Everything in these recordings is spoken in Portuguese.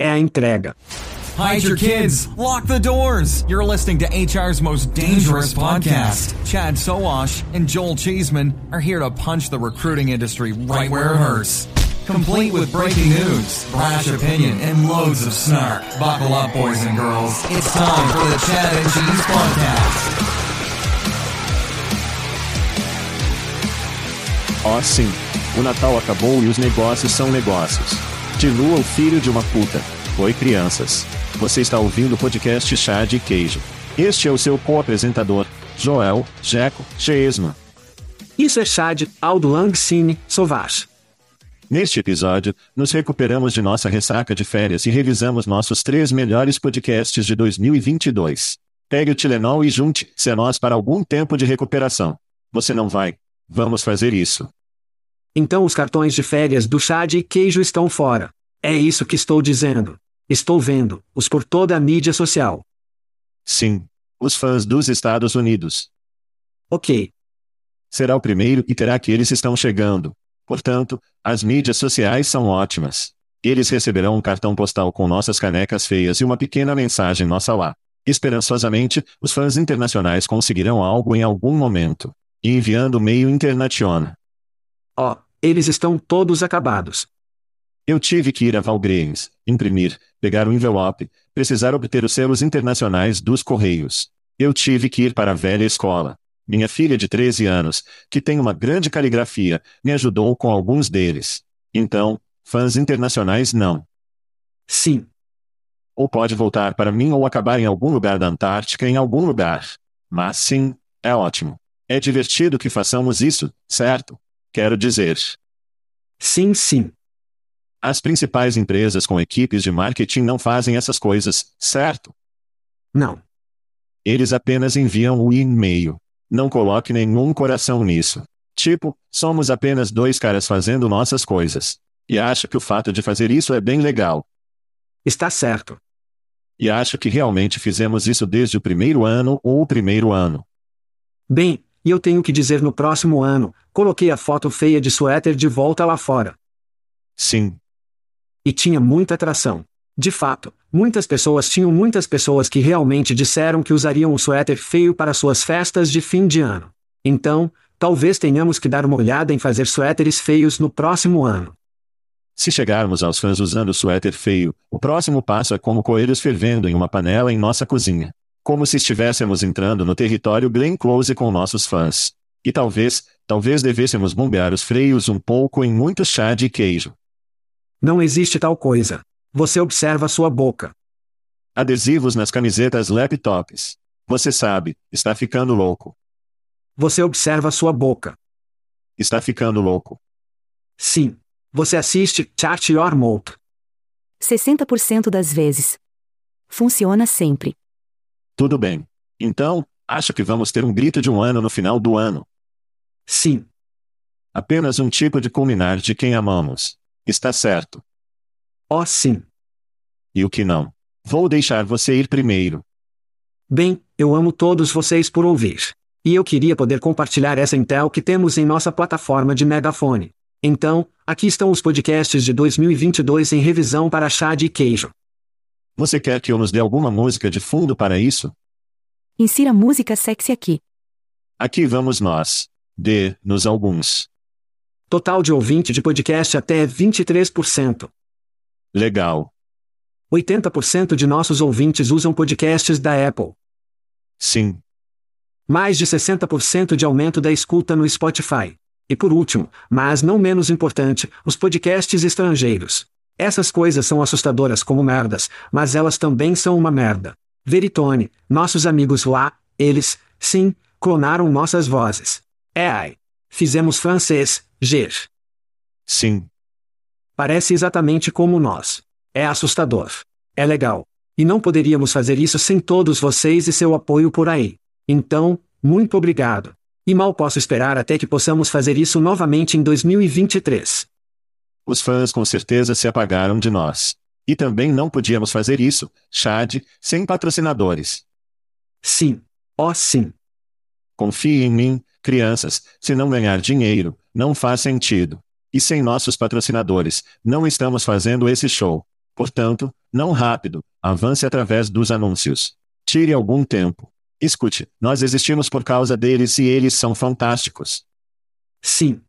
É a entrega. Hide your kids. Lock the doors. You're listening to HR's most dangerous podcast. Chad Sowash and Joel Cheeseman are here to punch the recruiting industry right where it hurts. Complete with breaking news, brash opinion, and loads of snark. Buckle up, boys and girls. It's time for the Chad and Cheese Podcast. Oh, sim. O Natal acabou e os negócios são negócios. Dilua o filho de uma puta. Oi, crianças. Você está ouvindo o podcast Chá de Queijo. Este é o seu co-apresentador, Joel Jeco Cheesman. Isso é Chad, Aldo Langcine, Sovash. Neste episódio, nos recuperamos de nossa ressaca de férias e revisamos nossos três melhores podcasts de 2022. Pegue o Tilenol e junte-se a nós para algum tempo de recuperação. Você não vai? Vamos fazer isso. Então os cartões de férias do chá de queijo estão fora. É isso que estou dizendo. Estou vendo, os por toda a mídia social. Sim. Os fãs dos Estados Unidos. Ok. Será o primeiro e terá que eles estão chegando. Portanto, as mídias sociais são ótimas. Eles receberão um cartão postal com nossas canecas feias e uma pequena mensagem nossa lá. Esperançosamente, os fãs internacionais conseguirão algo em algum momento. Enviando meio internaciona. Ó, oh, eles estão todos acabados. Eu tive que ir a Valgreens, imprimir, pegar o envelope, precisar obter os selos internacionais dos Correios. Eu tive que ir para a velha escola. Minha filha de 13 anos, que tem uma grande caligrafia, me ajudou com alguns deles. Então, fãs internacionais não. Sim. Ou pode voltar para mim ou acabar em algum lugar da Antártica em algum lugar. Mas sim, é ótimo. É divertido que façamos isso, certo? Quero dizer. Sim, sim. As principais empresas com equipes de marketing não fazem essas coisas, certo? Não. Eles apenas enviam o e-mail. Não coloque nenhum coração nisso. Tipo, somos apenas dois caras fazendo nossas coisas. E acho que o fato de fazer isso é bem legal. Está certo. E acho que realmente fizemos isso desde o primeiro ano ou o primeiro ano. Bem, e eu tenho que dizer no próximo ano, coloquei a foto feia de suéter de volta lá fora. Sim. E tinha muita atração. De fato, muitas pessoas tinham muitas pessoas que realmente disseram que usariam um suéter feio para suas festas de fim de ano. Então, talvez tenhamos que dar uma olhada em fazer suéteres feios no próximo ano. Se chegarmos aos fãs usando suéter feio, o próximo passo é como coelhos fervendo em uma panela em nossa cozinha. Como se estivéssemos entrando no território Glen Close com nossos fãs. E talvez, talvez devêssemos bombear os freios um pouco em muito chá de queijo. Não existe tal coisa. Você observa sua boca. Adesivos nas camisetas laptops. Você sabe, está ficando louco. Você observa sua boca. Está ficando louco. Sim. Você assiste Chart Your Mouth. 60% das vezes. Funciona sempre. Tudo bem. Então, acho que vamos ter um grito de um ano no final do ano. Sim. Apenas um tipo de culminar de quem amamos. Está certo. Oh, sim. E o que não? Vou deixar você ir primeiro. Bem, eu amo todos vocês por ouvir. E eu queria poder compartilhar essa Intel que temos em nossa plataforma de megafone. Então, aqui estão os podcasts de 2022 em revisão para chá de queijo. Você quer que eu nos dê alguma música de fundo para isso? Insira música sexy aqui. Aqui vamos nós. Dê-nos alguns. Total de ouvinte de podcast até 23%. Legal. 80% de nossos ouvintes usam podcasts da Apple. Sim. Mais de 60% de aumento da escuta no Spotify. E por último, mas não menos importante, os podcasts estrangeiros. Essas coisas são assustadoras como merdas, mas elas também são uma merda. Veritone, nossos amigos lá, eles, sim, clonaram nossas vozes. É ai. Fizemos francês, ger. Sim. Parece exatamente como nós. É assustador. É legal. E não poderíamos fazer isso sem todos vocês e seu apoio por aí. Então, muito obrigado. E mal posso esperar até que possamos fazer isso novamente em 2023. Os fãs com certeza se apagaram de nós. E também não podíamos fazer isso, Chad, sem patrocinadores. Sim. Oh, sim. Confie em mim, crianças, se não ganhar dinheiro, não faz sentido. E sem nossos patrocinadores, não estamos fazendo esse show. Portanto, não rápido, avance através dos anúncios. Tire algum tempo. Escute, nós existimos por causa deles e eles são fantásticos. Sim.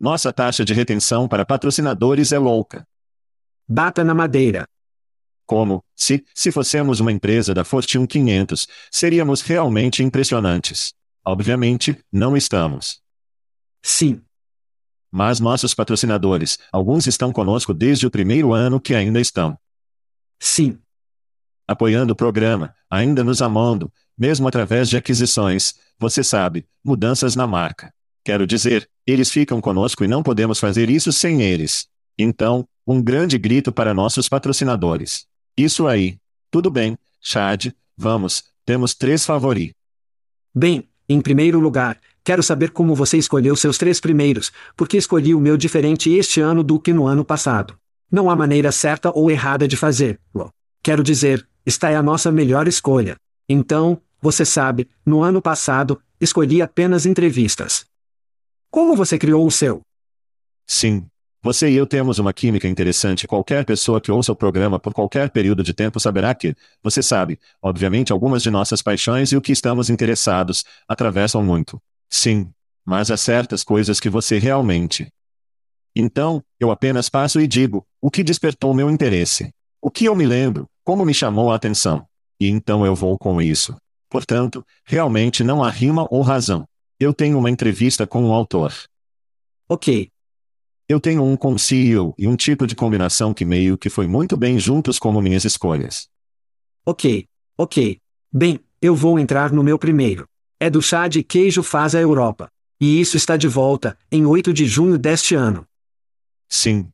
Nossa taxa de retenção para patrocinadores é louca. Bata na madeira. Como, se, se fossemos uma empresa da Fortune 500, seríamos realmente impressionantes. Obviamente, não estamos. Sim. Mas nossos patrocinadores, alguns estão conosco desde o primeiro ano que ainda estão. Sim. Apoiando o programa, ainda nos amando, mesmo através de aquisições, você sabe, mudanças na marca. Quero dizer, eles ficam conosco e não podemos fazer isso sem eles. Então, um grande grito para nossos patrocinadores. Isso aí. Tudo bem, Chad, vamos, temos três favoritos. Bem, em primeiro lugar, quero saber como você escolheu seus três primeiros, porque escolhi o meu diferente este ano do que no ano passado. Não há maneira certa ou errada de fazer-lo. Quero dizer, esta é a nossa melhor escolha. Então, você sabe, no ano passado, escolhi apenas entrevistas. Como você criou o seu? Sim. Você e eu temos uma química interessante. Qualquer pessoa que ouça o programa por qualquer período de tempo saberá que, você sabe, obviamente algumas de nossas paixões e o que estamos interessados, atravessam muito. Sim. Mas há certas coisas que você realmente. Então, eu apenas passo e digo, o que despertou meu interesse. O que eu me lembro, como me chamou a atenção. E então eu vou com isso. Portanto, realmente não há rima ou razão. Eu tenho uma entrevista com um autor. Ok. Eu tenho um com CEO e um tipo de combinação que meio que foi muito bem juntos como minhas escolhas. Ok. Ok. Bem, eu vou entrar no meu primeiro. É do chá de queijo Faz a Europa. E isso está de volta, em 8 de junho deste ano. Sim.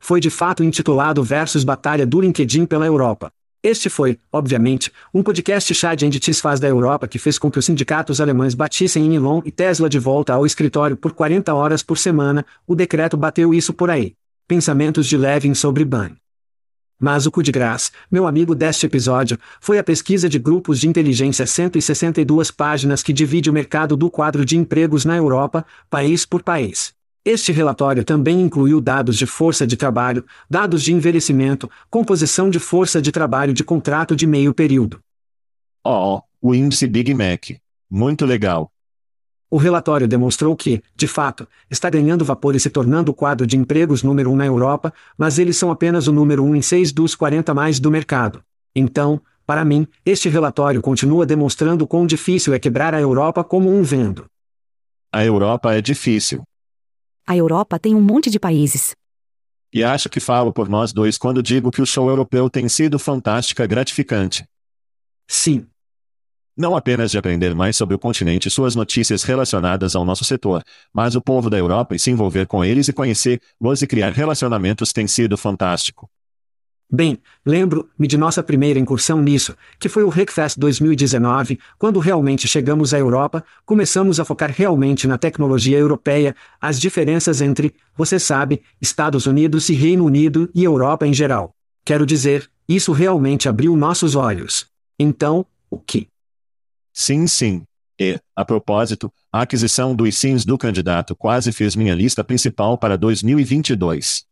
Foi de fato intitulado Versus Batalha do LinkedIn pela Europa. Este foi, obviamente, um podcast chá de entities faz da Europa que fez com que os sindicatos alemães batissem em Elon e Tesla de volta ao escritório por 40 horas por semana, o decreto bateu isso por aí. Pensamentos de Levin sobre Ban. Mas o cu de graça, meu amigo deste episódio, foi a pesquisa de grupos de inteligência 162 páginas que divide o mercado do quadro de empregos na Europa, país por país. Este relatório também incluiu dados de força de trabalho, dados de envelhecimento, composição de força de trabalho de contrato de meio período. Oh, o índice Big Mac. Muito legal. O relatório demonstrou que, de fato, está ganhando vapor e se tornando o quadro de empregos número um na Europa, mas eles são apenas o número um em 6 dos 40 mais do mercado. Então, para mim, este relatório continua demonstrando quão difícil é quebrar a Europa como um vendo. A Europa é difícil. A Europa tem um monte de países. E acho que falo por nós dois quando digo que o show europeu tem sido fantástica e gratificante. Sim. Não apenas de aprender mais sobre o continente e suas notícias relacionadas ao nosso setor, mas o povo da Europa e se envolver com eles e conhecer-los e criar relacionamentos tem sido fantástico. Bem, lembro-me de nossa primeira incursão nisso, que foi o Hackfest 2019, quando realmente chegamos à Europa, começamos a focar realmente na tecnologia europeia, as diferenças entre, você sabe, Estados Unidos e Reino Unido e Europa em geral. Quero dizer, isso realmente abriu nossos olhos. Então, o que? Sim, sim. E, a propósito, a aquisição dos sims do candidato quase fez minha lista principal para 2022.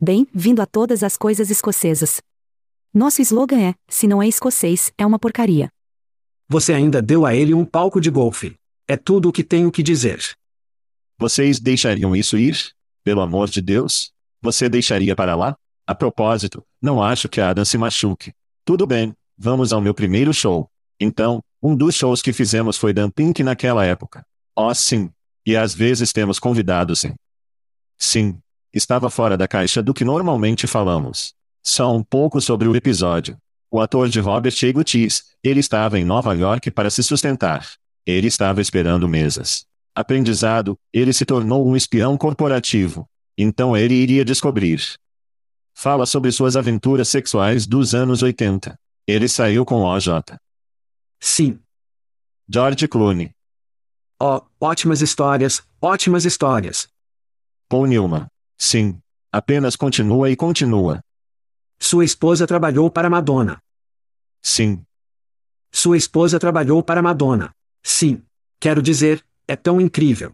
Bem-vindo a todas as coisas escocesas. Nosso slogan é: se não é escocês, é uma porcaria. Você ainda deu a ele um palco de golfe. É tudo o que tenho que dizer. Vocês deixariam isso ir? Pelo amor de Deus? Você deixaria para lá? A propósito, não acho que Adam se machuque. Tudo bem, vamos ao meu primeiro show. Então, um dos shows que fizemos foi Dan Pink naquela época. Oh, sim. E às vezes temos convidados sim. Sim. Estava fora da caixa do que normalmente falamos. Só um pouco sobre o episódio. O ator de Robert Egutis, ele estava em Nova York para se sustentar. Ele estava esperando mesas. Aprendizado, ele se tornou um espião corporativo. Então ele iria descobrir. Fala sobre suas aventuras sexuais dos anos 80. Ele saiu com OJ. Sim. George Clooney. Oh, ótimas histórias, ótimas histórias. Paul Newman. Sim. Apenas continua e continua. Sua esposa trabalhou para Madonna. Sim. Sua esposa trabalhou para Madonna. Sim. Quero dizer, é tão incrível.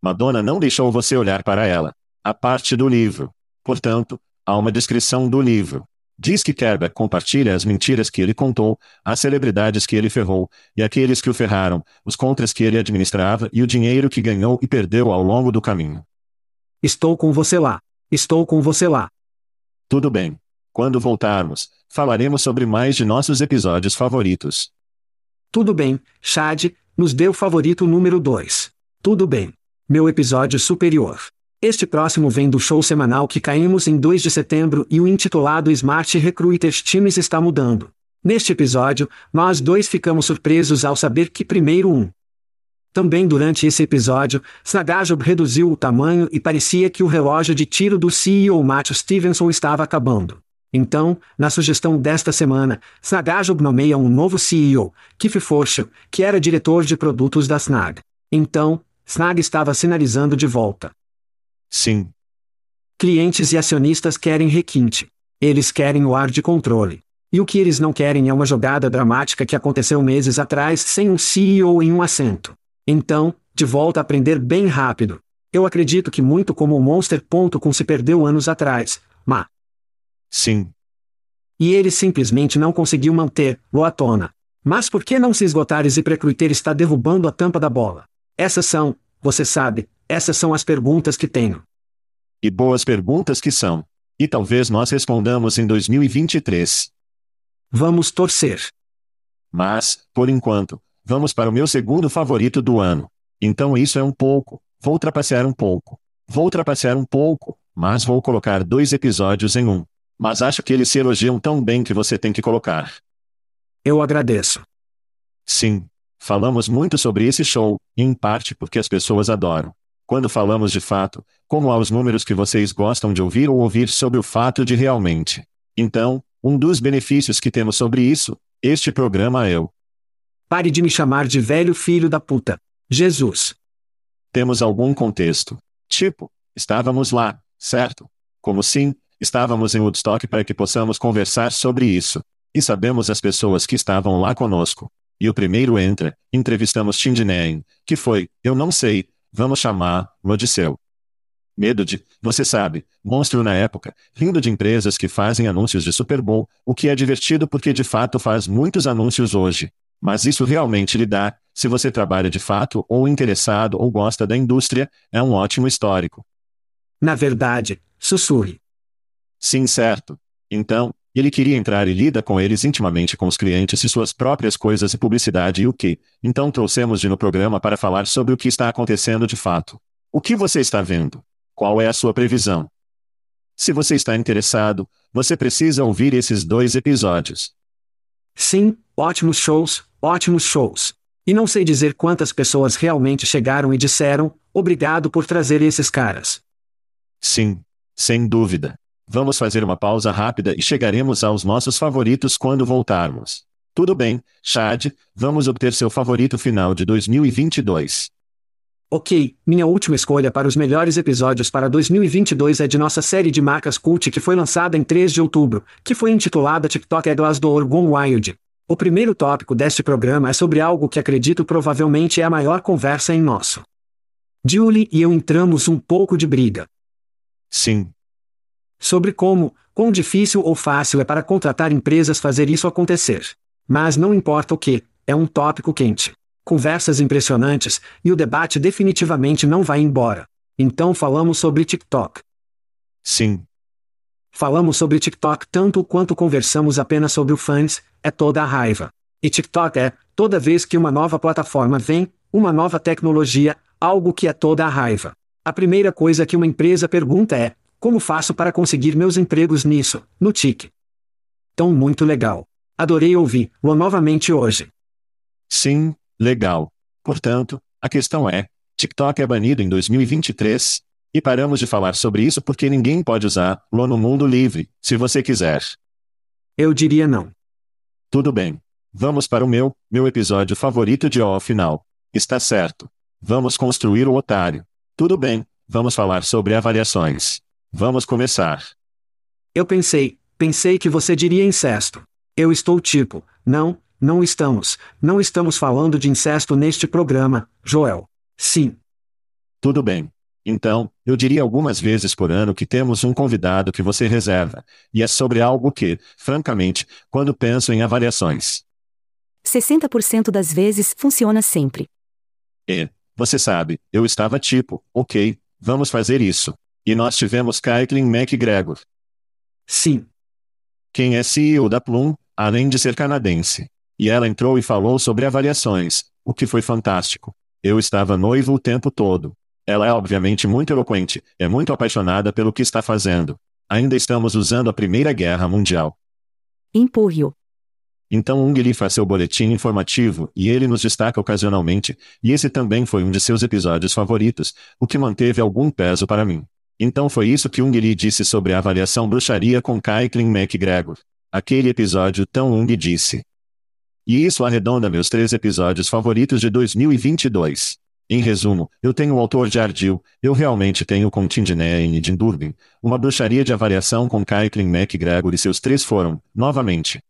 Madonna não deixou você olhar para ela. A parte do livro. Portanto, há uma descrição do livro. Diz que Kerber compartilha as mentiras que ele contou, as celebridades que ele ferrou, e aqueles que o ferraram, os contras que ele administrava e o dinheiro que ganhou e perdeu ao longo do caminho. Estou com você lá. Estou com você lá. Tudo bem. Quando voltarmos, falaremos sobre mais de nossos episódios favoritos. Tudo bem, Chad, nos deu favorito número 2. Tudo bem. Meu episódio superior. Este próximo vem do show semanal que caímos em 2 de setembro e o intitulado Smart Recruiters Times está mudando. Neste episódio, nós dois ficamos surpresos ao saber que primeiro um. Também durante esse episódio, Snagajob reduziu o tamanho e parecia que o relógio de tiro do CEO Matthew Stevenson estava acabando. Então, na sugestão desta semana, Snagajob nomeia um novo CEO, Keith Forshall, que era diretor de produtos da Snag. Então, Snag estava sinalizando de volta. Sim. Clientes e acionistas querem requinte. Eles querem o ar de controle. E o que eles não querem é uma jogada dramática que aconteceu meses atrás sem um CEO em um assento. Então, de volta a aprender bem rápido. Eu acredito que muito como o Monster.com se perdeu anos atrás, mas. Sim. E ele simplesmente não conseguiu manter-o à tona. Mas por que não se esgotar e Precruiter está derrubando a tampa da bola? Essas são, você sabe, essas são as perguntas que tenho. E boas perguntas que são. E talvez nós respondamos em 2023. Vamos torcer. Mas, por enquanto, vamos para o meu segundo favorito do ano. Então isso é um pouco. Vou trapacear um pouco. Vou trapacear um pouco, mas vou colocar dois episódios em um. Mas acho que eles se elogiam tão bem que você tem que colocar. Eu agradeço. Sim. Falamos muito sobre esse show, em parte porque as pessoas adoram. Quando falamos de fato, como há os números que vocês gostam de ouvir ou ouvir sobre o fato de realmente. Então, um dos benefícios que temos sobre isso, este programa é eu. Pare de me chamar de velho filho da puta. Jesus. Temos algum contexto. Tipo, estávamos lá, certo? Como sim, estávamos em Woodstock para que possamos conversar sobre isso. E sabemos as pessoas que estavam lá conosco. E o primeiro entra, entrevistamos Tindinen, que foi, eu não sei, Vamos chamar, Odisseu. Medo de, você sabe, monstro na época, rindo de empresas que fazem anúncios de Super Bowl, o que é divertido porque de fato faz muitos anúncios hoje. Mas isso realmente lhe dá, se você trabalha de fato ou interessado ou gosta da indústria, é um ótimo histórico. Na verdade, sussurre. Sim, certo. Então, ele queria entrar e lida com eles intimamente com os clientes e suas próprias coisas e publicidade e o que. Então trouxemos de no programa para falar sobre o que está acontecendo de fato. O que você está vendo? Qual é a sua previsão? Se você está interessado, você precisa ouvir esses dois episódios. Sim, ótimos shows, ótimos shows. E não sei dizer quantas pessoas realmente chegaram e disseram: obrigado por trazer esses caras. Sim, sem dúvida. Vamos fazer uma pausa rápida e chegaremos aos nossos favoritos quando voltarmos. Tudo bem, Chad, vamos obter seu favorito final de 2022. Ok, minha última escolha para os melhores episódios para 2022 é de nossa série de marcas cult que foi lançada em 3 de outubro, que foi intitulada TikTok Eglas do Orgon Wild. O primeiro tópico deste programa é sobre algo que acredito provavelmente é a maior conversa em nosso. Julie e eu entramos um pouco de briga. Sim. Sobre como, quão difícil ou fácil é para contratar empresas fazer isso acontecer. Mas não importa o que, é um tópico quente. Conversas impressionantes, e o debate definitivamente não vai embora. Então falamos sobre TikTok. Sim. Falamos sobre TikTok tanto quanto conversamos apenas sobre o fãs, é toda a raiva. E TikTok é, toda vez que uma nova plataforma vem, uma nova tecnologia, algo que é toda a raiva. A primeira coisa que uma empresa pergunta é: como faço para conseguir meus empregos nisso, no TIC? Tão muito legal. Adorei ouvir-lo novamente hoje. Sim, legal. Portanto, a questão é: TikTok é banido em 2023? E paramos de falar sobre isso porque ninguém pode usá-lo no mundo livre, se você quiser. Eu diria não. Tudo bem. Vamos para o meu, meu episódio favorito de O final. Está certo. Vamos construir o otário. Tudo bem, vamos falar sobre avaliações. Vamos começar. Eu pensei, pensei que você diria incesto. Eu estou tipo, não, não estamos, não estamos falando de incesto neste programa, Joel. Sim. Tudo bem. Então, eu diria algumas vezes por ano que temos um convidado que você reserva, e é sobre algo que, francamente, quando penso em avaliações. 60% das vezes funciona sempre. E, você sabe, eu estava tipo, ok, vamos fazer isso. E nós tivemos Caitlin McGregor. Sim. Quem é CEO da Plum, além de ser canadense. E ela entrou e falou sobre avaliações, o que foi fantástico. Eu estava noivo o tempo todo. Ela é obviamente muito eloquente, é muito apaixonada pelo que está fazendo. Ainda estamos usando a Primeira Guerra Mundial. Empurre-o. Então Ung lhe faz seu boletim informativo e ele nos destaca ocasionalmente, e esse também foi um de seus episódios favoritos, o que manteve algum peso para mim. Então foi isso que Ung lhe disse sobre a avaliação bruxaria com Caitlin McGregor. Aquele episódio tão Ung disse. E isso arredonda meus três episódios favoritos de 2022. Em resumo, eu tenho o autor de Ardil, eu realmente tenho com Tindinene de Durbin, uma bruxaria de avaliação com Caitlin McGregor e seus três foram, novamente.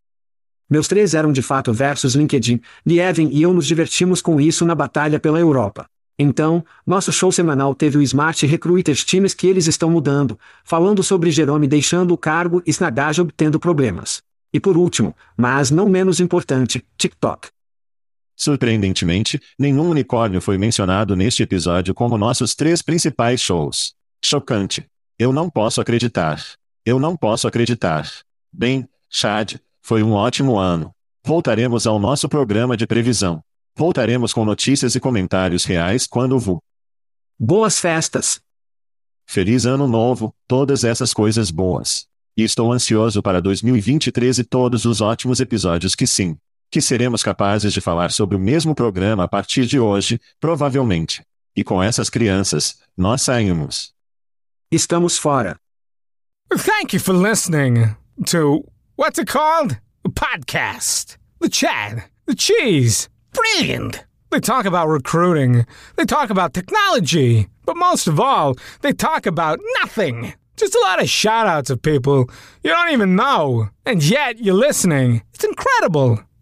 Meus três eram de fato versus LinkedIn, Lieven e eu nos divertimos com isso na batalha pela Europa. Então, nosso show semanal teve o Smart Recruiters Times que eles estão mudando, falando sobre Jerome deixando o cargo e Snagaj obtendo problemas. E por último, mas não menos importante, TikTok. Surpreendentemente, nenhum unicórnio foi mencionado neste episódio como nossos três principais shows. Chocante. Eu não posso acreditar. Eu não posso acreditar. Bem, Chad, foi um ótimo ano. Voltaremos ao nosso programa de previsão. Voltaremos com notícias e comentários reais quando vu. Boas festas! Feliz Ano Novo, todas essas coisas boas. E estou ansioso para 2023 e todos os ótimos episódios que sim, que seremos capazes de falar sobre o mesmo programa a partir de hoje, provavelmente. E com essas crianças, nós saímos. Estamos fora. Thank you for listening to what's it called? A podcast. The chat. The cheese. Brilliant. They talk about recruiting. They talk about technology. But most of all, they talk about nothing. Just a lot of shout outs of people you don't even know. And yet you're listening. It's incredible.